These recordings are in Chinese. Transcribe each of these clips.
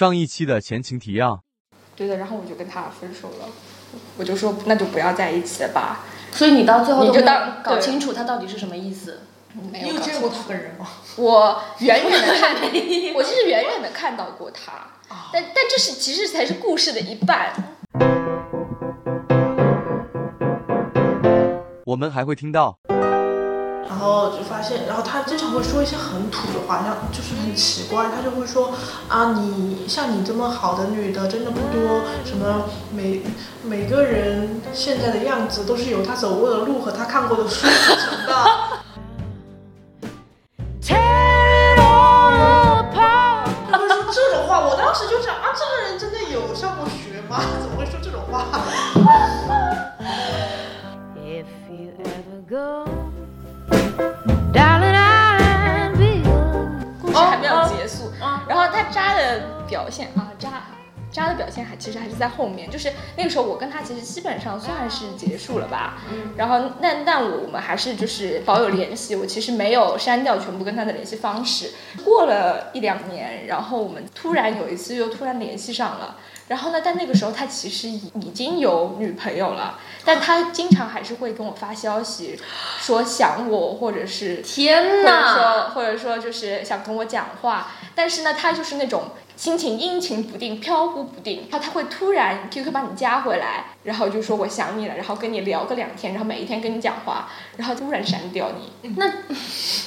上一期的前情提要。对的，然后我就跟他分手了，我就说那就不要在一起了吧。所以你到最后你就当搞清楚他到底是什么意思。没你有见过他本人吗？我远远的看，我其实远远的看到过他，啊但但这是其实才是故事的一半。我们还会听到然后就发现，然后他经常会说一些很土的话，像就是很奇怪，他就会说啊，你像你这么好的女的真的不多，什么每每个人现在的样子都是由他走过的路和他看过的书组成的。表现啊渣。渣的表现还其实还是在后面，就是那个时候我跟他其实基本上算是结束了吧，嗯，然后但但我们还是就是保有联系，我其实没有删掉全部跟他的联系方式。过了一两年，然后我们突然有一次又突然联系上了，然后呢，但那个时候他其实已已经有女朋友了，但他经常还是会跟我发消息，说想我或者是天呐或者！说或者说就是想跟我讲话，但是呢，他就是那种心情阴晴不定、飘忽不定，他他会突然 QQ 把你加回来，然后就说我想你了，然后跟你聊个两天，然后每一天跟你讲话，然后突然删掉你。那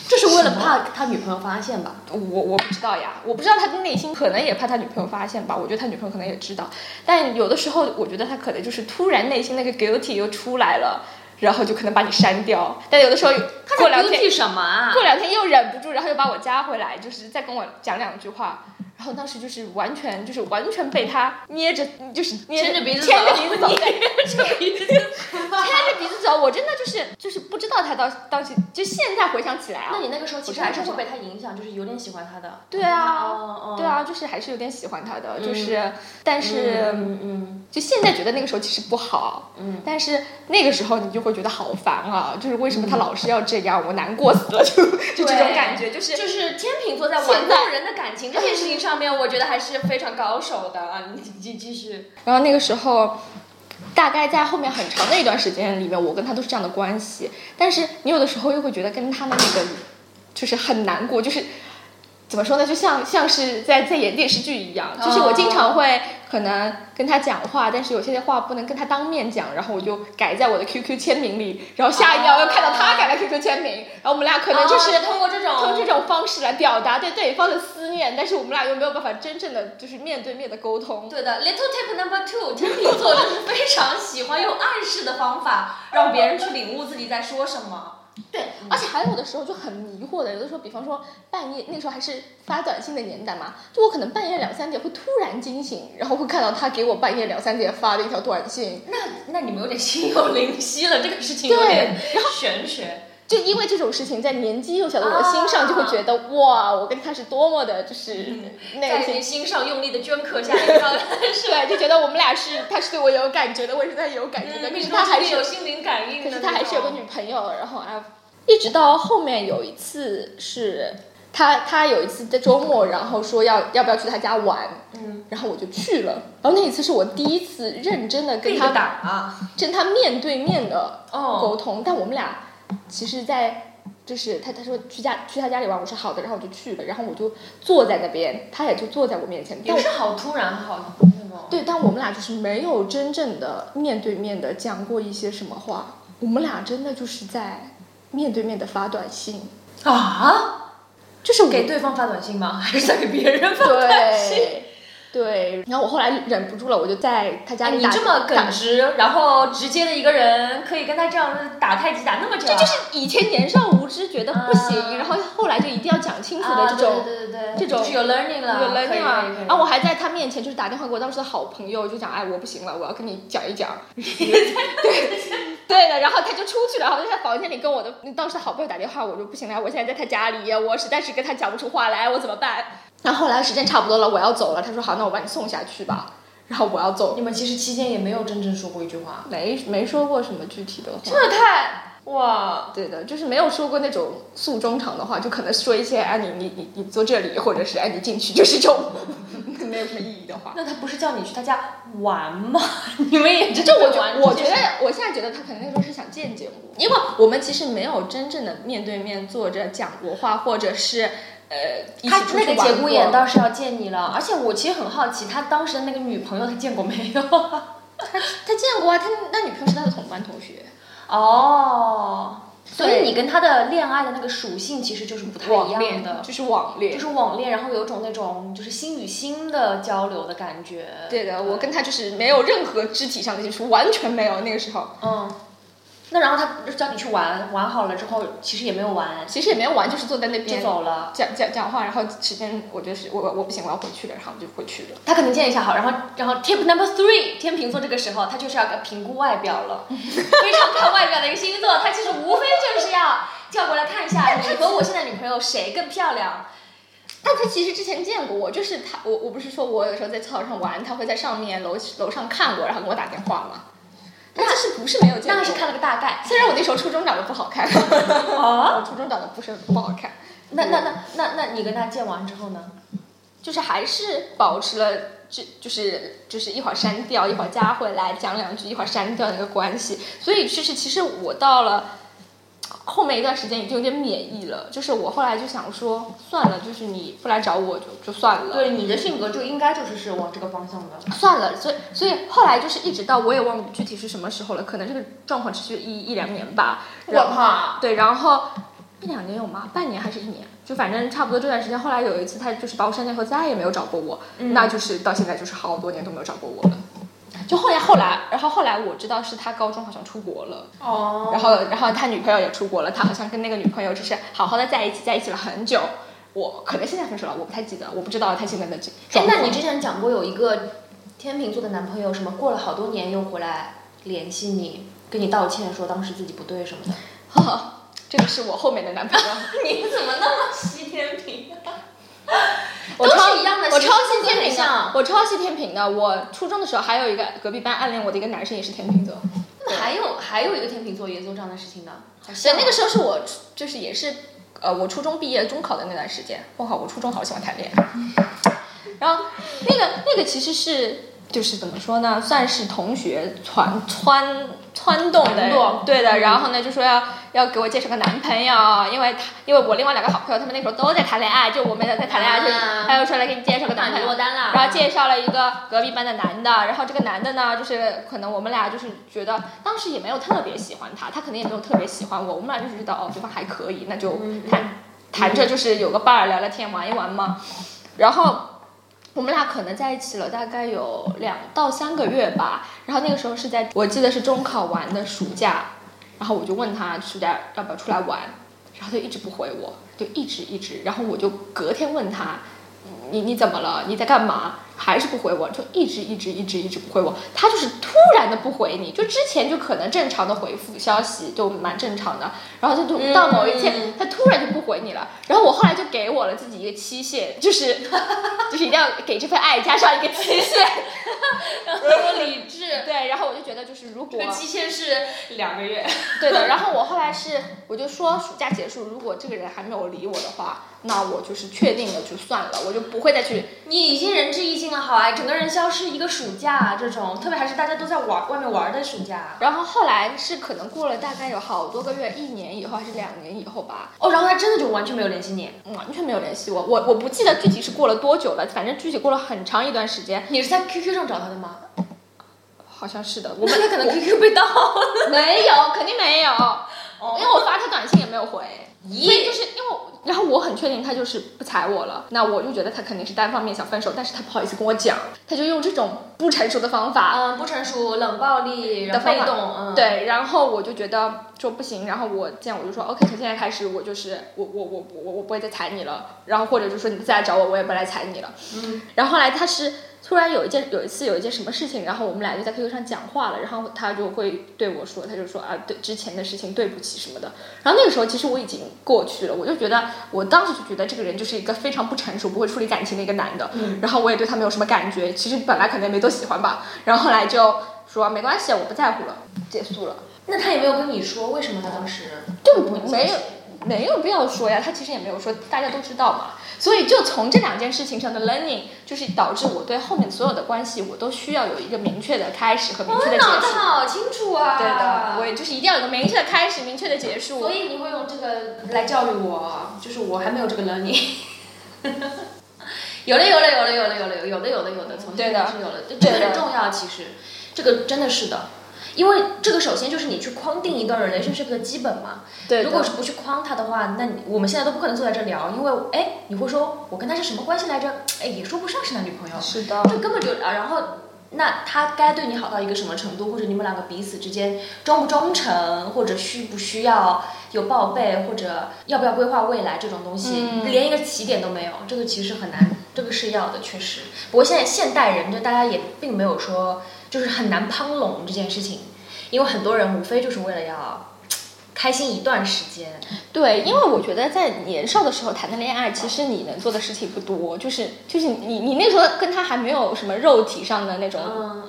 这是为了怕他女朋友发现吧？我我不知道呀，我不知道他的内心可能也怕他女朋友发现吧，我觉得他女朋友可能也知道，但有的时候我觉得他可能就是突然内心那个 guilty 又出来了，然后就可能把你删掉，但有的时候过两天什么啊？过两天又忍不住，然后又把我加回来，就是再跟我讲两句话。然后当时就是完全就是完全被他捏着，就是捏牵着鼻子走 牵着鼻子走。牵着鼻子走。我真的就是就是不知道他当当时就现在回想起来啊，那你那个时候其实还是会被他影响，就是有点喜欢他的。对啊，对啊，就是还是有点喜欢他的，就是但是嗯嗯就现在觉得那个时候其实不好，嗯，但是那个时候你就会觉得好烦啊，就是为什么他老是要这样，我难过死了，就就这种感觉，就是就是天秤座在玩弄人的感情这件事情上上面，我觉得还是非常高手的啊！你继继续。然后那个时候，大概在后面很长的一段时间里面，我跟他都是这样的关系。但是你有的时候又会觉得跟他的那个，就是很难过，就是怎么说呢？就像像是在在演电视剧一样，就是我经常会可能跟他讲话，但是有些话不能跟他当面讲，然后我就改在我的 QQ 签名里，然后下一秒又看到他改了 QQ 签名，然后我们俩可能就是哦通过这种通过这种方式来表达对对方的思念，但是我们俩又没有办法真正的就是面对面的沟通。对的，little tip number two，天秤座就是非常喜欢用暗示的方法，让别人去领悟自己在说什么。对，而且还有的时候就很迷惑的，有的时候，比方说半夜，那时候还是发短信的年代嘛，就我可能半夜两三点会突然惊醒，然后会看到他给我半夜两三点发的一条短信，那那你们有点心有灵犀了，这个事情有点玄学。就因为这种事情，在年纪幼小的我心上就会觉得、哇，我跟他是多么的，就是内在心上用力的镌刻下？对，就觉得我们俩是，他是对我有感觉的，我也是对他有感觉的，可是他还是有心灵感应的，可是他还是有个女朋友，然后啊，一直到后面有一次是他他有一次在周末，然后说要要不要去他家玩，嗯，然后我就去了，然后那一次是我第一次认真的跟他打啊。跟他面对面的哦。沟通，但我们俩其实，在。就是他，他说去家去他家里玩，我说好的，然后我就去了，然后我就坐在那边，他也就坐在我面前，也是好突然，好那种。对，但我们俩就是没有真正的面对面的讲过一些什么话，我们俩真的就是在面对面的发短信，啊，就是给对方发短信吗？还是在给别人发短信？对对，然后我后来忍不住了，我就在他家哎，里打你这么打耿直，然后直接的一个人，可以跟他这样打太极打那么久啊，这就是以前年少无知觉得不行，啊然后后来就一定要讲清楚的啊这种。对对对对，这种就是有 learning 了，有 learning 了，然后我还在他面前就是打电话给我当时的好朋友，就讲哎我不行了，我要跟你讲一讲。对 对的，然后他就出去了，然后就在房间里跟我的当时的好朋友打电话，我说不行了，我现在在他家里，我实在是跟他讲不出话来，我怎么办？然后后来时间差不多了，我要走了，他说好，那我把你送下去吧。然后我要走你，们其实期间也没有真正说过一句话，没没说过什么具体的话。这太哇，对的，就是没有说过那种诉衷肠的话，就可能说一些哎你你你你坐这里，或者是哎你进去，就是这种 没有什么意义的话。那他不是叫你去他家玩吗？你们也真就我觉我觉得，我现在觉得他可能那时候是想见见我，因为我们其实没有真正的面对面坐着讲过话，或者是呃他出那个节骨眼倒是要见你了，而且我其实很好奇，他当时的那个女朋友他见过没有？他他见过啊，他那女朋友是他的同班同学，哦，所以你跟他的恋爱的那个属性其实就是不太一样的，就是网恋，就是网恋，然后有种那种就是心与心的交流的感觉。对的，我跟他就是没有任何肢体上的接触，完全没有。那个时候嗯，那然后他就叫你去玩，玩好了之后其实也没有玩，其实也没有玩，就是坐在那边就边走了。讲讲讲话，然后时间我觉得是我我我不行，我要回去了，然后我就回去了。他可能见一下好，然后然后 tip number three，天秤座这个时候他就是要评估外表了，非常看外表的一个星座，他其实无非就是要叫过来看一下 你和我现在女朋友谁更漂亮。但他其实之前见过我，就是他，我我不是说我有时候在操场上玩，他会在上面楼楼上看我，然后给我打电话吗？他其实不是没有见过，那是看了个大概。虽然我那时候初中长得不好看，啊？我初中长得不是不好看，那那那那那你跟他见完之后呢？就是还是保持了就就是就是一会儿删掉，一会儿加回来讲两句，一会儿删掉那个关系。所以就是其实我到了后面一段时间已经有点免疫了，就是我后来就想说算了，就是你不来找我就就算了。对你的性格就应该就是是往这个方向的。算了，所以所以后来就是一直到我也忘了具体是什么时候了，可能这个状况持续一一两年吧。然后靠！对，然后一两年有吗？半年还是一年？就反正差不多这段时间。后来有一次，他就是把我删掉后再也没有找过我，那就是到现在就是好多年都没有找过我了。就后来后来，然后后来我知道是他高中好像出国了，哦然后然后他女朋友也出国了，他好像跟那个女朋友就是好好的在一起，在一起了很久。我可能现在分手了，我不太记得，我不知道他现在的这哎。那你之前讲过有一个天秤座的男朋友，什么过了好多年又回来联系你，跟你道歉说当时自己不对什么的。这个是我后面的男朋友。你怎么那么吸天平？我超都是一样的我超星座系天平的，我超系天平的。我初中的时候还有一个隔壁班暗恋我的一个男生也是天秤座。那还有还有一个天秤座也做这样的事情的，对，像那个时候是我初就是也是呃我初中毕业中考的那段时间。我靠，我初中好喜欢谈恋爱。然后那个那个其实是就是怎么说呢，算是同学传撺撺动的，对的。然后呢就说要要给我介绍个男朋友，因为他因为我另外两个好朋友他们那时候都在谈恋爱，就我们在在谈恋爱，就啊他又说来给你介绍个男朋友。然后介绍了一个隔壁班的男的，然后这个男的呢，就是可能我们俩就是觉得当时也没有特别喜欢他，他可能也没有特别喜欢我，我们俩就是觉得哦对方还可以，那就谈谈着就是有个伴儿聊聊天玩一玩嘛，然后。我们俩可能在一起了大概有两到三个月吧，然后那个时候是在我记得是中考完的暑假，然后我就问他暑假要不要出来玩，然后他一直不回我，就一直一直，然后我就隔天问他，你你怎么了？你在干嘛？还是不回我，就一直一直一直一直不回我。他就是突然的不回你，就之前就可能正常的回复消息就蛮正常的，然后就就到某一天、嗯他突然就不回你了。然后我后来就给我了自己一个期限，就是 就是一定要给这份爱加上一个期限。多理智。对，然后我就觉得就是如果这个期限是两个月。对的，然后我后来是，我就说暑假结束，如果这个人还没有理我的话，那我就是确定了就算了，我就不会再去。你已经仁至义尽了，好啊，整个人消失一个暑假，这种特别还是大家都在玩外面玩的暑假。然后后来是可能过了大概有好多个月，一年以后还是两年以后吧，哦，然后他真的就完全没有联系你。完全没有联系我。我我不记得具体是过了多久了，反正具体过了很长一段时间，你是在 QQ 上找他的吗？好像是的。我我们他可能 QQ 被盗了。没有，肯定没有，因为我发他短信也没有回。所以就是因为，然后我很确定他就是不睬我了，那我就觉得他肯定是单方面想分手，但是他不好意思跟我讲，他就用这种不成熟的方法，嗯，不成熟，冷暴力，然后的被动，嗯，，对，然后我就觉得说不行，然后我这样我就说 OK，从现在开始我就是我我我我我不会再踩你了，然后或者就说你再来找我，我也不来踩你了。嗯，然后后来他是突然有一件有一次有一件什么事情，然后我们俩就在 QQ 上讲话了，然后他就会对我说，他就说啊对之前的事情对不起什么的。然后那个时候其实我已经过去了，我就觉得我当时就觉得这个人就是一个非常不成熟、不会处理感情的一个男的。嗯然后我也对他没有什么感觉，其实本来可能也没多喜欢吧。然后后来就说没关系，我不在乎了，结束了。那他也没有跟你说为什么他当时就不没有没有必要说呀，他其实也没有说，大家都知道嘛。所以就从这两件事情上的 learning，就是导致我对后面所有的关系，我都需要有一个明确的开始和明确的结脑子束。好清楚啊！对的，我也就是一定要有个明确的开始，明确的结束。所以你会用这个来教育我，就是我还没有这个 learning。有了，有了，有了，有了，有了，有的，有的，有的，从对的是有了，这对的很重要。其实，这个真的是的，因为这个首先就是你去框定一段 relationship 的基本嘛。对如果是不去框他的话，那你我们现在都不可能坐在这聊，因为哎，你会说我跟他是什么关系来着？哎，也说不上是男女朋友。是的，这根本就啊，然后那他该对你好到一个什么程度，或者你们两个彼此之间忠不忠诚，或者需不需要有报备，或者要不要规划未来这种东西，嗯连一个起点都没有，这个其实很难，这个是要的，确实。不过现在现代人，就大家也并没有说就是很难攀拢这件事情，因为很多人无非就是为了要开心一段时间。对，因为我觉得在年少的时候谈的恋爱，其实你能做的事情不多，就是就是你你那时候跟他还没有什么肉体上的那种，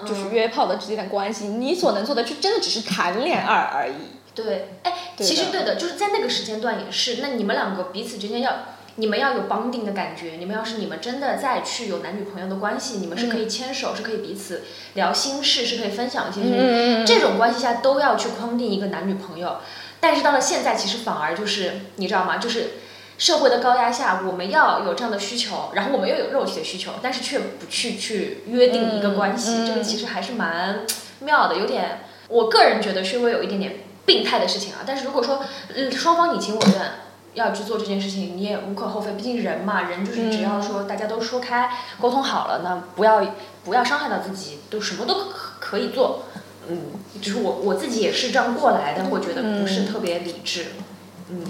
就是约炮的之间的关系，你所能做的就真的只是谈恋爱而已。对，哎，其实对的，就是在那个时间段也是。那你们两个彼此之间要，你们要有 bonding 的感觉。你们要是你们真的再去有男女朋友的关系，你们是可以牵手，是可以彼此聊心事，是可以分享一些什么。嗯这种关系下都要去框定一个男女朋友。但是到了现在，其实反而就是你知道吗？就是社会的高压下，我们要有这样的需求，然后我们又有肉体的需求，但是却不去去约定一个关系，这个其实还是蛮妙的，有点，我个人觉得稍微有一点点病态的事情啊。但是如果说，呃，双方你情我愿。要去做这件事情，你也无可厚非，毕竟人嘛，人就是只要说大家都说开、沟通好了，那不要不要伤害到自己，都什么都可可以做。嗯，就是我我自己也是这样过来的，我觉得不是特别理智。嗯，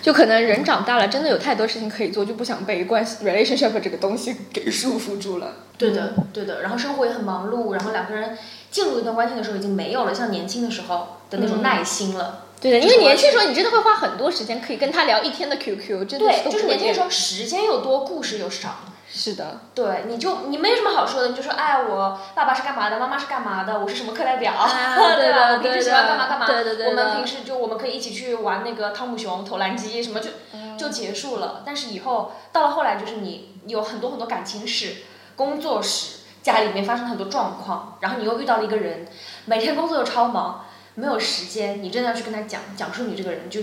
就可能人长大了，真的有太多事情可以做，就不想被关系 relationship 这个东西 给束缚住了。对的，对的。然后生活也很忙碌，然后两个人进入一段关系的时候，已经没有了像年轻的时候的那种耐心了。对的，因为年轻时候你真的会花很多时间可以跟他聊一天的 QQ，真的就是年轻的时候时间又多，故事又少。是的，对，你就你没什么好说的，你就说，哎，我爸爸是干嘛的，妈妈是干嘛的，我是什么课代表，啊对吧？的我平时喜欢干嘛干嘛。对对对我们平时就我们可以一起去玩那个汤姆熊投篮机什么就就结束了。但是以后到了后来，就是你有很多很多感情史、工作史，家里面发生了很多状况，然后你又遇到了一个人，每天工作又超忙，没有时间，你真的要去跟他讲讲述你这个人就。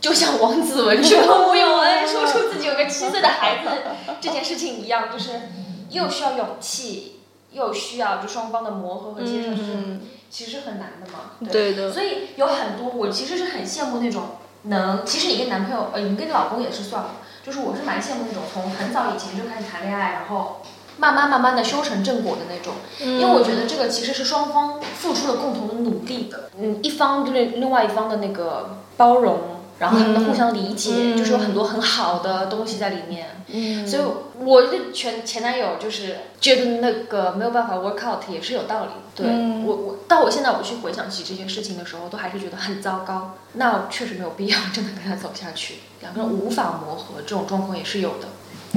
就像王子文去和吴永恩说出自己有个七岁的孩子 这件事情一样，就是又需要勇气，又需要就双方的磨合和接受，就是嗯其实很难的嘛。对的所以有很多我其实是很羡慕那种能，其实你跟男朋友呃，你跟你老公也是算了，就是我是蛮羡慕那种从很早以前就开始谈恋爱，然后慢慢慢慢的修成正果的那种。因为我觉得这个其实是双方付出了共同的努力的，嗯，一方对另外一方的那个包容，然后他们的互相理解，嗯就是有很多很好的东西在里面。嗯所以我的前前男友就是觉得那个没有办法 work out 也是有道理。对、嗯我我到我现在我去回想起这件事情的时候，都还是觉得很糟糕。那确实没有必要真的跟他走下去，两个人无法磨合，这种状况也是有的。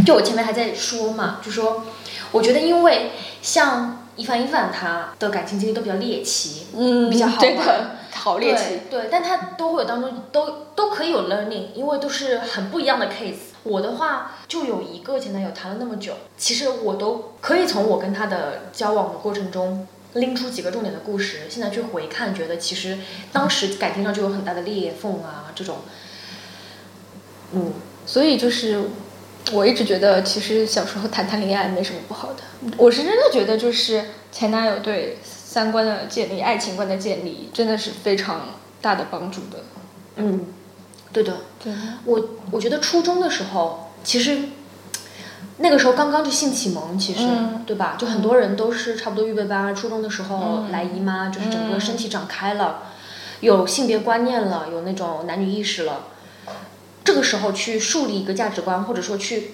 就我前面还在说嘛，就说我觉得因为像一凡一凡他的感情经历都比较猎奇，嗯比较好玩好猎奇。对对，但他都会有当中都都可以有 learning，因为都是很不一样的 case。我的话就有一个前男友谈了那么久，其实我都可以从我跟他的交往的过程中拎出几个重点的故事，现在去回看，觉得其实当时感情上就有很大的裂缝啊，这种，嗯，所以就是，我一直觉得，其实小时候谈谈恋爱没什么不好的。我是真的觉得，就是前男友对三观的建立、爱情观的建立，真的是非常大的帮助的。嗯，对的，对，我我觉得初中的时候，其实那个时候刚刚就性启蒙，其实、嗯对吧？就很多人都是差不多预备班，初中的时候嗯来姨妈，就是整个嗯身体长开了，有性别观念了，有那种男女意识了。这个时候去树立一个价值观，或者说去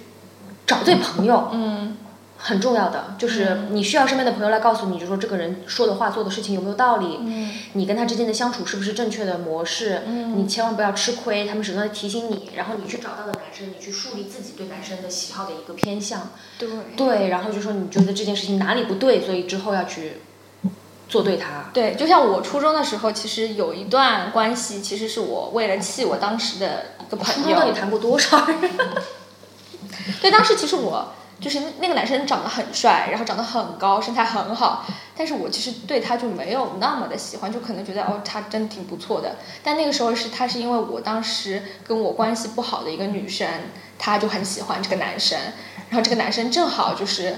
找对朋友，嗯。很重要的，就是你需要身边的朋友来告诉你，就说这个人说的话、做的事情有没有道理，嗯。你跟他之间的相处是不是正确的模式，嗯。你千万不要吃亏，他们始终在提醒你，然后你去找到的男生，你去树立自己对男生的喜好的一个偏向，对，对，然后就说你觉得这件事情哪里不对，所以之后要去做对他。对，就像我初中的时候，其实有一段关系，其实是我为了气我当时的一个朋友初中到底。谈过多少人？对，当时其实我就是那个男生长得很帅，然后长得很高，身材很好，但是我其实对他就没有那么的喜欢，就可能觉得哦他真挺不错的。但那个时候是他是因为我当时跟我关系不好的一个女生，他就很喜欢这个男生，然后这个男生正好就是。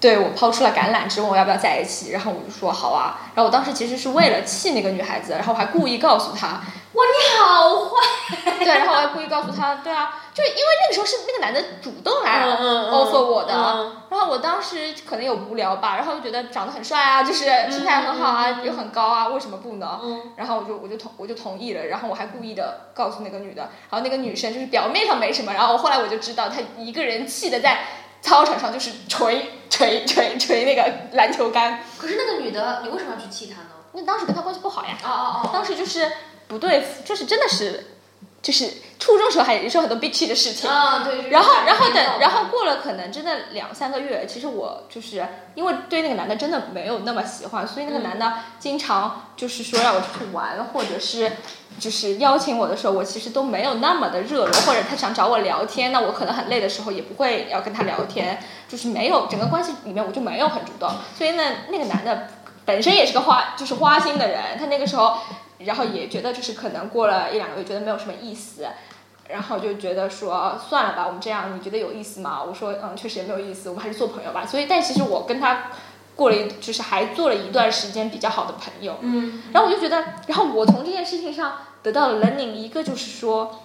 对我抛出了橄榄枝，问我要不要在一起，然后我就说好啊。然后我当时其实是为了气那个女孩子，然后我还故意告诉她，哇，你好坏！对，然后我还故意告诉她，对啊，就因为那个时候是那个男的主动来 offer 我的，嗯然后我当时可能有无聊吧，然后就觉得长得很帅啊，就是身材很好啊，又很高啊，为什么不呢？嗯然后我就我就同我就同意了，然后我还故意的告诉那个女的，然后那个女生就是表面上没什么，然后后来我就知道她一个人气的在操场上就是捶捶捶捶那个篮球杆，可是那个女的，你为什么要去气她呢？那当时跟她关系不好呀，哦哦哦，当时就是不对付，就是真的是，就是初中时候还也是有很多 bitchy 的事情。啊对。然后，然后等，然后过了可能真的两三个月，其实我就是因为对那个男的真的没有那么喜欢，所以那个男的经常就是说让我出去玩，或者是就是邀请我的时候，我其实都没有那么的热络，或者他想找我聊天，那我可能很累的时候也不会要跟他聊天，就是没有整个关系里面我就没有很主动，所以呢，那个男的本身也是个花就是花心的人，他那个时候，然后也觉得就是可能过了一两个月觉得没有什么意思。然后就觉得说算了吧，我们这样你觉得有意思吗？我说嗯，确实也没有意思，我们还是做朋友吧。所以，但其实我跟他过了一，就是还做了一段时间比较好的朋友。嗯，然后我就觉得，然后我从这件事情上得到了 learning，一个就是说，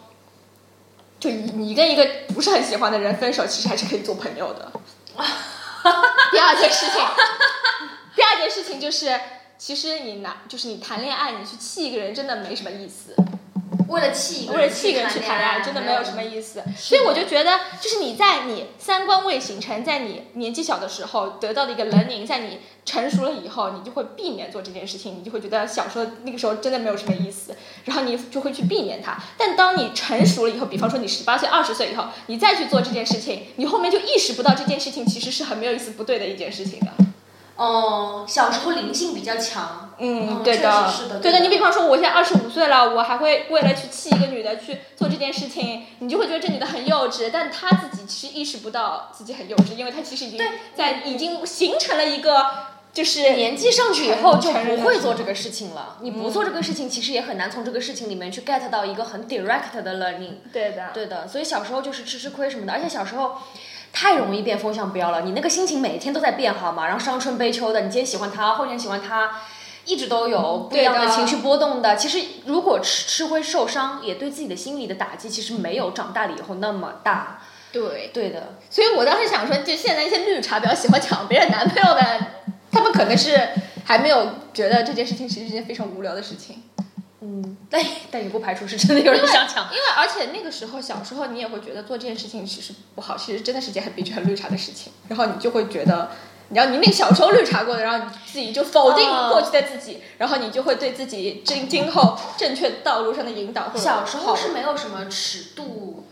就你你跟一个不是很喜欢的人分手，其实还是可以做朋友的。第二件事情，第二件事情就是，其实你拿就是你谈恋爱，你去气一个人真的没什么意思。为了气为了气一个人去谈恋爱，真的没有什么意思。所以我就觉得，就是你在你三观未形成，在你年纪小的时候得到的一个 learning，在你成熟了以后，你就会避免做这件事情，你就会觉得小时候那个时候真的没有什么意思，然后你就会去避免它。但当你成熟了以后，比方说你十八岁、二十岁以后，你再去做这件事情，你后面就意识不到这件事情其实是很没有意思、不对的一件事情的。哦，小时候灵性比较强。嗯，对的，实是的对对的你比方说，我现在二十五岁了，我还会为了去气一个女的去做这件事情，你就会觉得这女的很幼稚，但她自己其实意识不到自己很幼稚，因为她其实已经在已经形成了一个就是年纪上去以后就不会做这个事情了。你不做这个事情，其实也很难从这个事情里面去 get 到一个很 direct 的 learning。对的，对的，所以小时候就是吃吃亏什么的，而且小时候太容易变风向标了。你那个心情每天都在变好吗，然后伤春悲秋的，你今天喜欢他，后天喜欢他，一直都有不一样的的情绪波动的。其实如果吃吃亏受伤，也对自己的心理的打击其实没有长大了以后那么大。对，对的，所以我当时想说，就现在一些绿茶婊喜欢抢别人男朋友的，他们可能是还没有觉得这件事情其实是一件非常无聊的事情。嗯，但 但也不排除是真的有人想抢。因为而且那个时候小时候你也会觉得做这件事情其实不好，其实真的是件很悲剧、很绿茶的事情。然后你就会觉得，你要你那个小时候绿茶过的，然后你自己就否定哦过去的自己，然后你就会对自己今今后正确道路上的引导小时候是没有什么尺度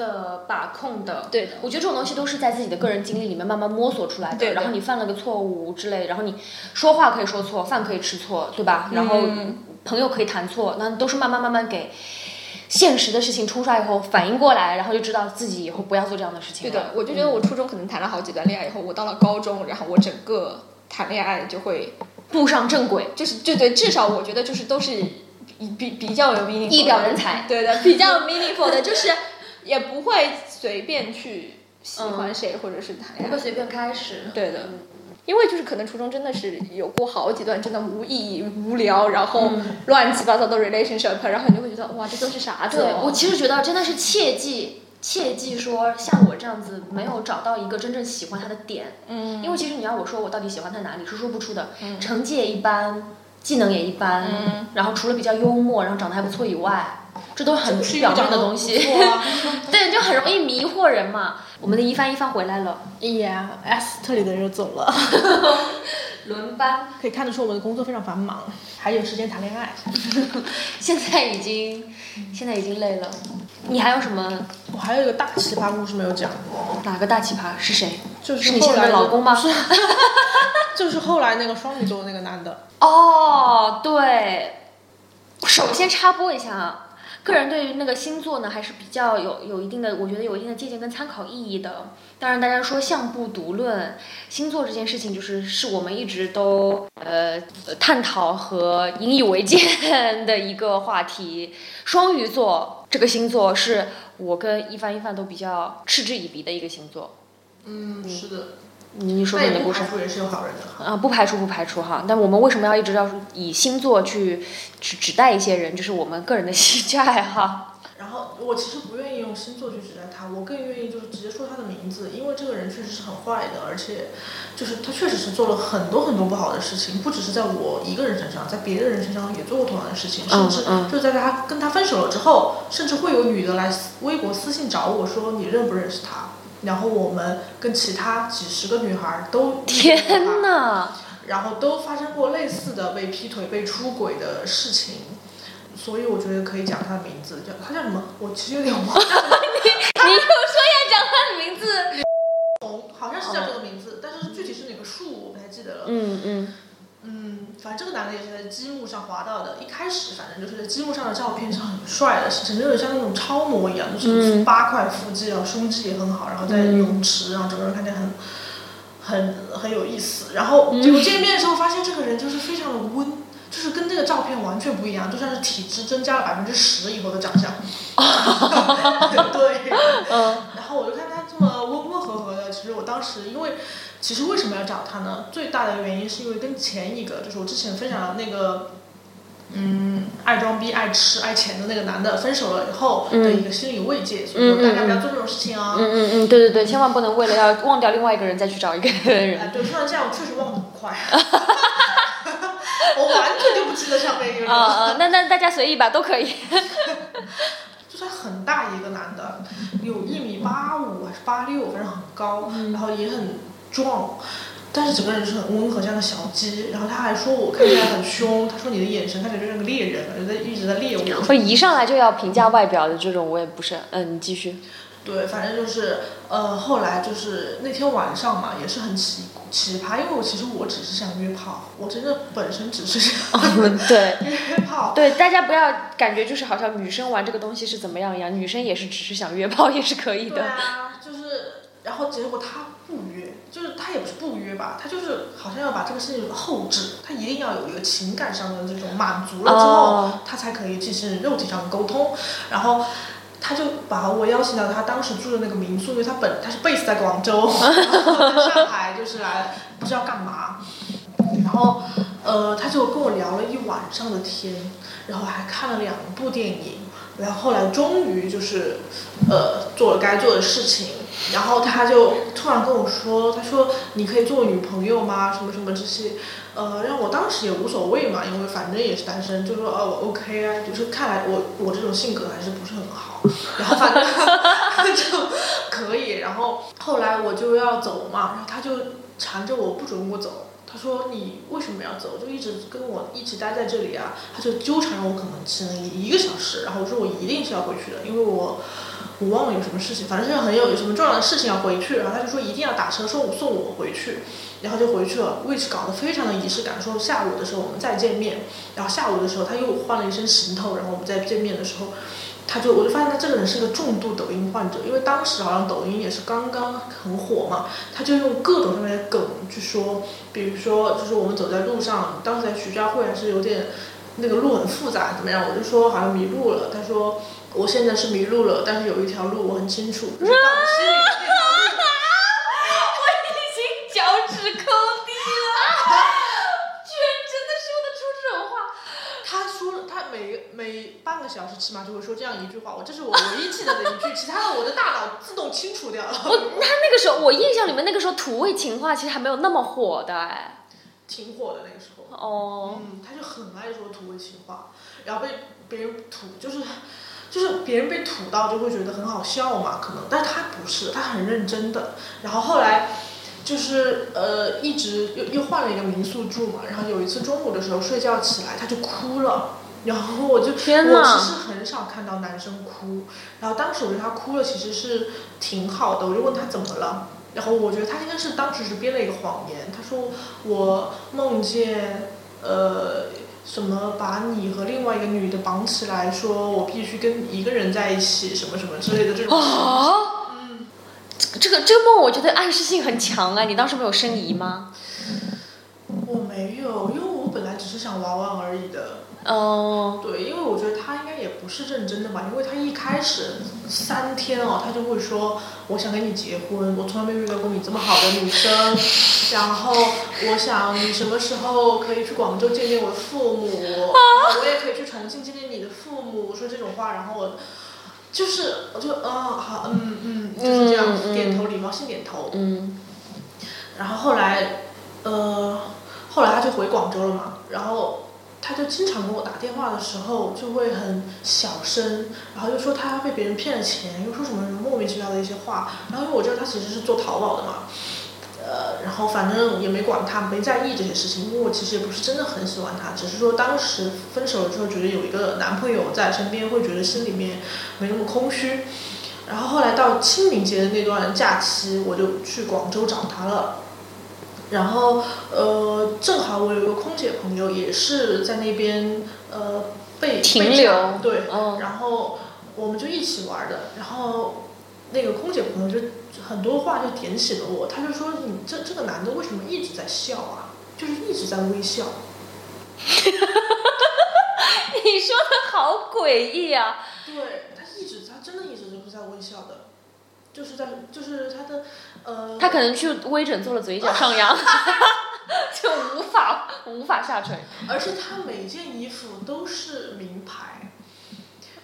的把控的。对的我觉得这种东西都是在自己的个人经历里面慢慢摸索出来的。对的然后你犯了个错误之类，然后你说话可以说错，饭可以吃错，对吧？然后嗯朋友可以谈错，那都是慢慢慢慢给现实的事情冲刷以后反应过来，然后就知道自己以后不要做这样的事情。对的，我就觉得我初中可能谈了好几段恋爱以后，我到了高中，然后我整个谈恋爱就会步上正轨。就是对对，至少我觉得就是都是比比比较有 meaningful 一表人才对的，比较有 meaningful 的，就是也不会随便去喜欢谁、或者是谈恋爱。不会随便开始。对的，因为就是可能初中真的是有过好几段真的无意义、无聊，然后乱七八糟的 relationship，然后你就会觉得哇，这都是啥子哦？对我其实觉得真的是切记切记说，像我这样子没有找到一个真正喜欢他的点，嗯，因为其实你要我说我到底喜欢他哪里是说不出的，成绩也一般，技能也一般，嗯然后除了比较幽默，然后长得还不错以外，这都很是表面的东西，啊 对，就很容易迷惑人嘛。我们的一帆一帆回来了，哎呀，S 特里的人又走了，轮班，可以看得出我们的工作非常繁忙，还有时间谈恋爱。现在已经现在已经累了。你还有什么我还有一个大奇葩故事没有讲，哪个大奇葩是谁？就是是你现在的老公吗？就是后来那个双鱼座那个男的。哦，对。首先插播一下啊，个人对于那个星座呢还是比较有有一定的，我觉得有一定的借鉴跟参考意义的。当然，大家说相不独论，星座这件事情就是是我们一直都呃探讨和引以为戒的一个话题。双鱼座这个星座是我跟一帆一帆都比较嗤之以鼻的一个星座。嗯，是的。你你说那也你的故事不排除也是有好人的哈。啊，不排除不排除哈，但我们为什么要一直要以星座去指指代一些人，就是我们个人的兴趣爱好。然后我其实不愿意用星座去指代他，我更愿意就是直接说他的名字，因为这个人确实是很坏的，而且就是他确实是做了很多很多不好的事情，不只是在我一个人身上，在别的人身上也做过同样的事情，甚至嗯就在他跟他分手了之后，甚至会有女的来微博私信找我说你认不认识他，然后我们跟其他几十个女孩都天哪！然后都发生过类似的被劈腿、被出轨的事情，所以我觉得可以讲她的名字，叫她叫什么？我其实有点忘了，你你又说要讲她的名字？红，好像是叫这个名字，但是具体是哪个树我不太记得了。嗯嗯嗯，反正这个男的也是在积木上滑到的，一开始反正就是在积木上的照片是很帅的，整个人像那种超模一样，就是嗯八块腹肌，然后胸肌也很好，然后在泳池，然后整个人看起来很。很很有意思，然后结果见面的时候发现这个人就是非常的温，就是跟那个照片完全不一样，就像是体脂增加了百分之十以后的长相。对，嗯然后我就看他我当时因为，其实为什么要找他呢？最大的原因是因为跟前一个，就是我之前分享的那个，嗯，爱装逼、爱吃、爱钱的那个男的分手了以后的一个心理慰藉，所以说大家不要做这种事情啊。嗯嗯嗯，对对对，千万不能为了要忘掉另外一个人再去找一个人。哎，对，突然这样我确实忘得很快，我完全就不记得上面一个人。啊啊，那那大家随意吧，都可以。就是很大一个男的，有一米八五还是八六，反正很高，然后也很壮，但是整个人是很温和，像个小鸡。然后他还说我看起来很凶，他说你的眼神看起来就像个猎人，就在一直在猎我。我一上来就要评价外表的这种，我也不是。嗯，你继续。对，反正就是呃，后来就是那天晚上嘛，也是很奇奇葩，因为我其实我只是想约炮，我真的本身只是想对约炮。对，大家不要感觉就是好像女生玩这个东西是怎么样一样，女生也是只是想约炮也是可以对的。啊，就是，然后结果他不约，就是他也不是不约吧，他就是好像要把这个事情后置，他一定要有一个情感上的这种满足了之后，哦他才可以进行肉体上的沟通。然后他就把我邀请到他当时住的那个民宿，因为他本他是 base 在广州，然 后在上海就是来不知道干嘛，然后呃他就跟我聊了一晚上的天，然后还看了两部电影。然后后来终于就是，呃，做了该做的事情，然后他就突然跟我说，他说你可以做我女朋友吗？什么什么这些，呃，让我当时也无所谓嘛，因为反正也是单身，就说哦我 OK 啊，就是看来我我这种性格还是不是很好，然后反正 就可以，然后后来我就要走嘛，然后他就缠着我不准我走。他说：“你为什么要走？就一直跟我一起待在这里啊？”他就纠缠我，可能只能一个小时。然后我说：“我一定是要回去的，因为我我忘了有什么事情，反正是很有有什么重要的事情要回去。”然后他就说：“一定要打车送我送我回去。”然后就回去了，位置搞得非常的仪式感，说下午的时候我们再见面。然后下午的时候他又换了一身行头，然后我们再见面的时候。他就我就发现他这个人是个重度抖音患者，因为当时好像抖音也是刚刚很火嘛，他就用各种上面的梗去说，比如说就是我们走在路上，当时在徐家汇还是有点那个路很复杂怎么样，我就说好像迷路了，他说我现在是迷路了，但是有一条路我很清楚，就是到我心里的那条路。已经脚趾抠地了，居然真的说得出这种话。他说了，他每每半个小时起码就会说这样一句话，我这是我唯一记得的一句，其他的我的大脑自动清除掉了。我他那个时候，我印象里面那个时候土味情话其实还没有那么火的哎。挺火的那个时候。哦，嗯，他就很爱说土味情话，然后被别人吐，就是就是别人被吐到就会觉得很好笑嘛，可能，但是他不是，他很认真的。然后后来就是呃，一直又又换了一个民宿住嘛，然后有一次中午的时候睡觉起来，他就哭了。然后我就，天哪我其实很少看到男生哭，然后当时我觉得他哭了其实是挺好的，我就问他怎么了，然后我觉得他应该是当时是编了一个谎言，他说我梦见呃什么把你和另外一个女的绑起来，说我必须跟一个人在一起，什么什么之类的这种。啊，嗯，这个这个梦我觉得暗示性很强哎！你当时没有生疑吗？我没有，因为我本来只是想玩玩而已的。哦，对，因为我觉得他应该也不是认真的吧，因为他一开始三天哦，他就会说我想跟你结婚，我从来没有遇到过你这么好的女生，然后我想你什么时候可以去广州见见我的父母，我也可以去重庆见见你的父母，说这种话，然后我就是我就嗯好嗯嗯就是这样点头礼貌性点头，嗯，然后后来，呃，后来他就回广州了嘛，然后他就经常跟我打电话的时候就会很小声，然后又说他被别人骗了钱，又说什么什么莫名其妙的一些话，然后因为我知道他其实是做淘宝的嘛，呃，然后反正也没管他，没在意这些事情，因为我其实也不是真的很喜欢他，只是说当时分手了之后觉得有一个男朋友在身边，会觉得心里面没那么空虚。然后后来到清明节的那段假期，我就去广州找他了。然后呃，正好我有一个空姐朋友也是在那边呃被被停留炸对，哦然后我们就一起玩的。然后那个空姐朋友就很多话就点醒了我，他就说你这这个男的为什么一直在笑啊？就是一直在微笑。你说的好诡异啊！对他一直，他真的一直都是在微笑的，就是在就是他的呃，他可能去微整做了嘴角上扬，就无法无法下垂。而且他每件衣服都是名牌，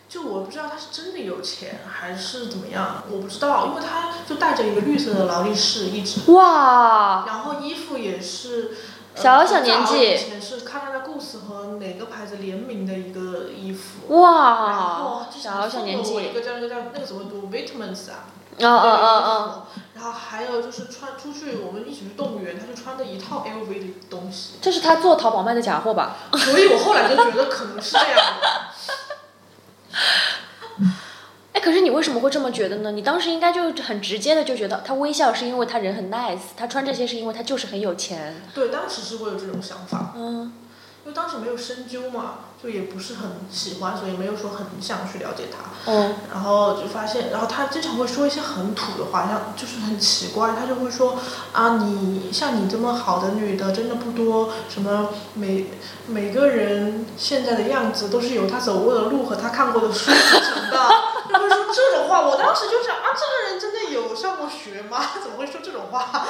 就我不知道他是真的有钱还是怎么样，我不知道，因为他就带着一个绿色的劳力士一直，哇，然后衣服也是。呃小小年纪。以前是看他的故事和哪个牌子联名的一个衣服，然哇后，之前小小年纪。一个叫那个叫那个什么读 Vitamins 啊，哦哦哦。哦，然后还有就是穿出去，我们一起去动物园，他就穿的一套 LV 的东西，这是他做淘宝卖的假货吧？所以我后来就觉得可能是这样的。哎，可是你为什么会这么觉得呢？你当时应该就很直接的就觉得他微笑是因为他人很 nice，他穿这些是因为他就是很有钱。对，当时是会有这种想法，嗯，因为当时没有深究嘛，就也不是很喜欢，所以没有说很想去了解他。嗯，然后就发现，然后他经常会说一些很土的话，像就是很奇怪，他就会说啊，你像你这么好的女的真的不多，什么每每个人现在的样子都是由他走过的路和他看过的书组成的，就会说这种话。我当时就想啊，这个人真的有上过学吗？怎么会说这种话？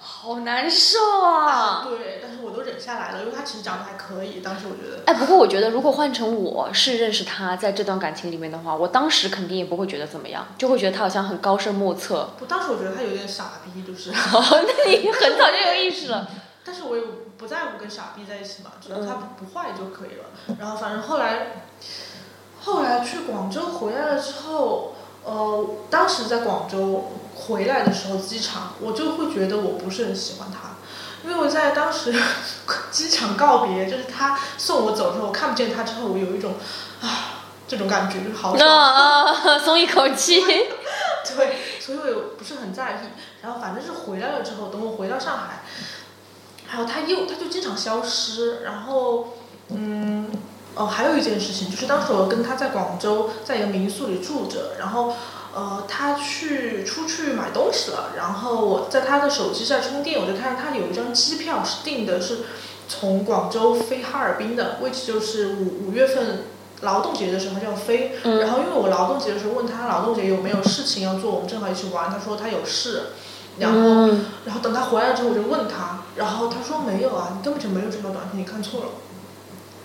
好难受啊。对，但是我都忍下来了，因为他其实长得还可以，当时我觉得。哎，不过我觉得，如果换成我是认识他，在这段感情里面的话，我当时肯定也不会觉得怎么样，就会觉得他好像很高深莫测。我当时我觉得他有点傻逼，就是。哦，那你很早就有意识了。但是我也不在乎跟傻逼在一起嘛，只要他不不坏就可以了。然后反正后来，后来去广州回来了之后，呃，当时在广州回来的时候，机场我就会觉得我不是很喜欢他，因为我在当时 机场告别，就是他送我走之后，我看不见他之后，我有一种啊这种感觉，就是好爽。啊，松一口气。对，所以我也不是很在意。然后反正是回来了之后，等我回到上海，还有他又他就经常消失。然后，嗯，哦，还有一件事情就是当时我跟他在广州，在一个民宿里住着，然后。呃，他去出去买东西了，然后我在他的手机上充电，我就看他有一张机票是订的是从广州飞哈尔滨的，which 就是五五月份劳动节的时候就要飞，嗯然后因为我劳动节的时候问他劳动节有没有事情要做，我们正好一起玩，他说他有事，然后、嗯然后等他回来之后我就问他，然后他说没有啊，你根本就没有这条短信，你看错了。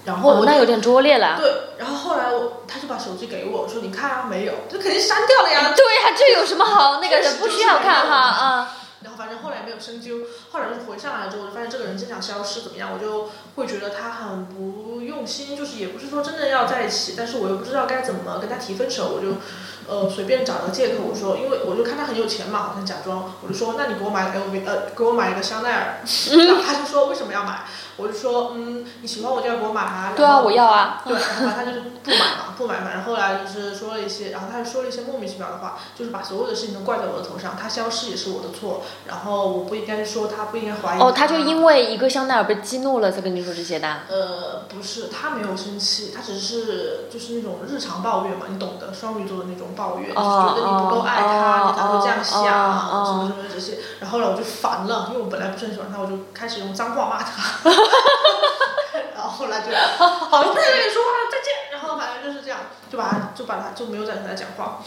然后我哦，那有点拙劣了。对，然后后来我他就把手机给我说你看啊没有，这肯定删掉了呀。对呀，这有什么好那个的？不需要看哈啊。然后反正后来没有深究，后来就是回上来之后，我就发现这个人经常消失，怎么样？我就会觉得他很不用心，就是也不是说真的要在一起，但是我又不知道该怎么跟他提分手，我就 呃随便找个借口，我说因为我就看他很有钱嘛，好像假装，我就说那你给我买 LV 呃给我买一个香奈儿，然后他就说为什么要买？我就说嗯你喜欢我就要给我买啊，对啊，我要啊。对，然后他就是不买嘛，不买嘛，然后后来就是说了一些，然后他就说了一些莫名其妙的话，就是把所有的事情都怪在我的头上，他消失也是我的错，然后我不应该说他，不应该怀疑哦，他就因为一个香奈儿被激怒了，才跟你说这些的。呃，不是，他没有生气，他只是就是那种日常抱怨嘛，你懂的，双鱼座的那种抱怨，哦就是觉得你不够爱他，哦你才会这样想，哦哦什么什么这些。然后后来我就烦了，因为我本来不是很喜欢他，我就开始用脏话骂他。然后后来就，好，我不想跟你说话了，再见。然后反正就是这样，就把他就把他就没有再跟他讲话。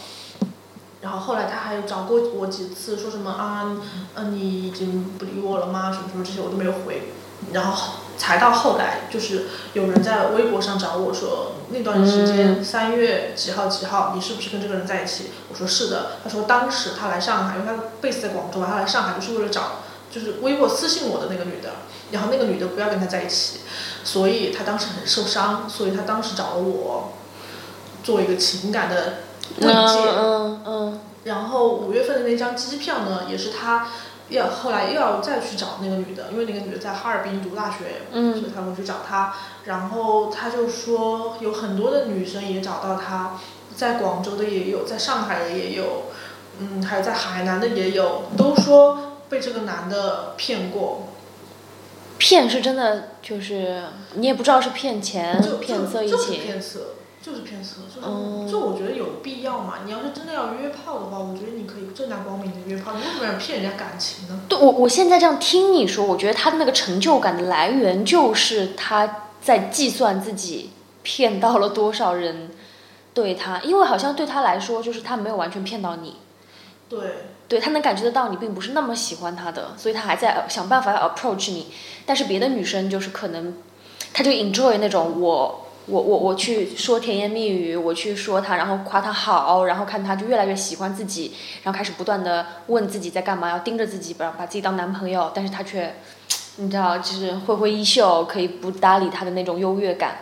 然后后来他还有找过我几次，说什么啊，嗯、你已经不理我了吗？什么什么这些我都没有回。然后才到后来，就是有人在微博上找我说，那段时间三月几号几号，你是不是跟这个人在一起？我说是的。他说当时他来上海，因为他 base 在广州嘛，他来上海就是为了找，就是微博私信我的那个女的，然后那个女的不要跟他在一起，所以他当时很受伤，所以他当时找了我，做一个情感的慰嗯藉。嗯嗯。然后五月份的那张机票呢，也是他要后来又要再去找那个女的，因为那个女的在哈尔滨读大学，嗯所以他会去找她。然后他就说有很多的女生也找到他，在广州的也有，在上海的也有，嗯，还有在海南的也有，都说被这个男的骗过，骗是真的，就是你也不知道是骗钱、骗色一起就是起。骗色。就是骗色，就是、哦就我觉得有必要嘛？你要是真的要约炮的话，我觉得你可以正大光明的约炮，你为什么要骗人家感情呢？对我，我现在这样听你说，我觉得他的那个成就感的来源就是他在计算自己骗到了多少人对他，因为好像对他来说，就是他没有完全骗到你，对，对他能感觉得到你并不是那么喜欢他的，所以他还在想办法要 approach 你。但是别的女生就是可能，她就 enjoy 那种我。我我我去说甜言蜜语，我去说他，然后夸他好，然后看他就越来越喜欢自己，然后开始不断的问自己在干嘛，要盯着自己，把把自己当男朋友，但是他却，你知道，就是挥挥衣袖，可以不搭理他的那种优越感，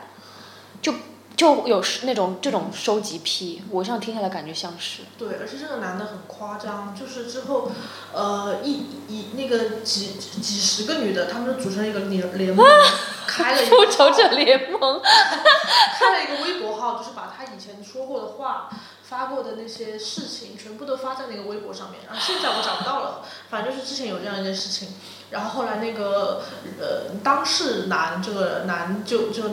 就就有时那种这种收集癖，我这样听下来感觉像是。对，而且这个男的很夸张，就是之后，呃，一一那个几几十个女的，他们就组成一个联 联盟，开了一个 复仇者联盟，开了一个微博号，就是把他以前说过的话、发过的那些事情，全部都发在那个微博上面。然后现在我找不到了，反正就是之前有这样一件事情。然后后来那个呃当事男这个男就就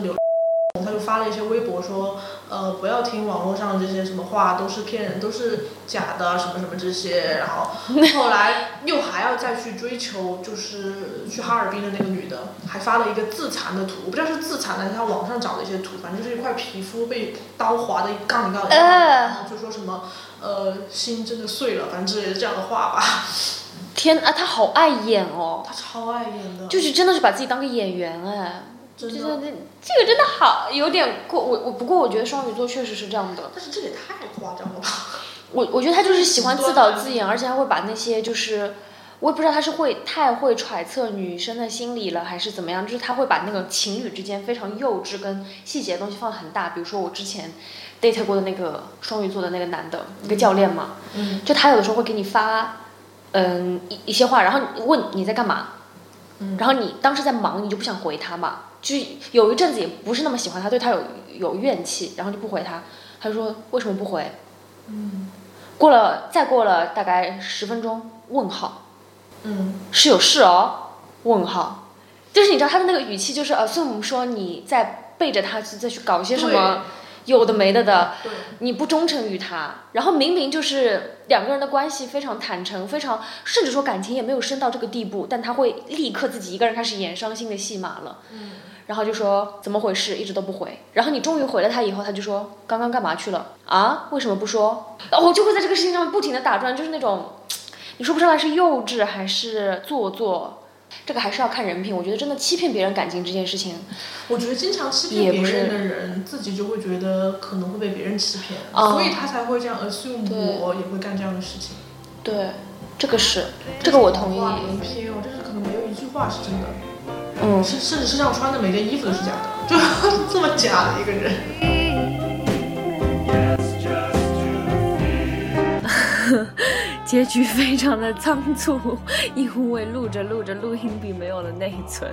刘。他就发了一些微博说，呃，不要听网络上这些什么话，都是骗人，都是假的，什么什么这些。然后 后来又还要再去追求，就是去哈尔滨的那个女的，还发了一个自残的图，我不知道是自残还是他网上找的一些图，反正就是一块皮肤被刀划的杠一杠一杠的，呃然后就说什么，呃，心真的碎了，反正之类的这样的话吧。天啊，他好爱演哦，他超爱演的，就是真的是把自己当个演员哎，真的。这这这这个真的好有点过，我我不过我觉得双鱼座确实是这样的，但是这也太夸张了吧？我我觉得他就是喜欢自导自演，而且他会把那些就是。我也不知道他是会太会揣测女生的心理了，还是怎么样？就是他会把那个情侣之间非常幼稚跟细节的东西放很大。比如说我之前 date 过的那个双鱼座的那个男的，一个教练嘛，嗯就他有的时候会给你发，嗯一一些话，然后问你在干嘛，嗯然后你当时在忙，你就不想回他嘛，就是有一阵子也不是那么喜欢他，对他有有怨气，然后就不回他，他就说为什么不回？嗯。过了再过了大概十分钟，问号。嗯。是有事哦？问号，就是你知道他的那个语气就是呃，所以我们说你在背着他去再去搞一些什么有的没的的，对，你不忠诚于他，然后明明就是两个人的关系非常坦诚，非常甚至说感情也没有深到这个地步，但他会立刻自己一个人开始演伤心的戏码了，嗯然后就说怎么回事，一直都不回，然后你终于回了他以后，他就说刚刚干嘛去了啊？为什么不说？我就会在这个事情上面不停的打转，就是那种你说不上来是幼稚还是做作。这个还是要看人品，我觉得真的欺骗别人感情这件事情，我觉得经常欺骗别人的人，自己就会觉得可能会被别人欺骗，哦所以他才会这样 assume 我也会干这样的事情。对，这个是，这个我同意，哇，连篇哦，就是可能没有一句话是真的，嗯，甚甚至身上穿的每件衣服都是假的，就 这么假的一个人。结局 非常的仓促，因为录着录着录音笔没有了内存，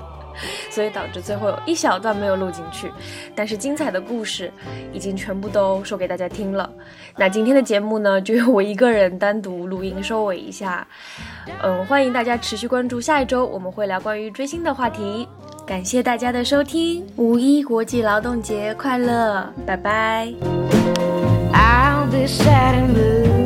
所以导致最后有一小段没有录进去。但是精彩的故事已经全部都说给大家听了。那今天的节目呢，就由我一个人单独录音收尾一下。嗯，欢迎大家持续关注，下一周我们会聊关于追星的话题。感谢大家的收听，五一国际劳动节快乐，拜拜。I'll be sad and blue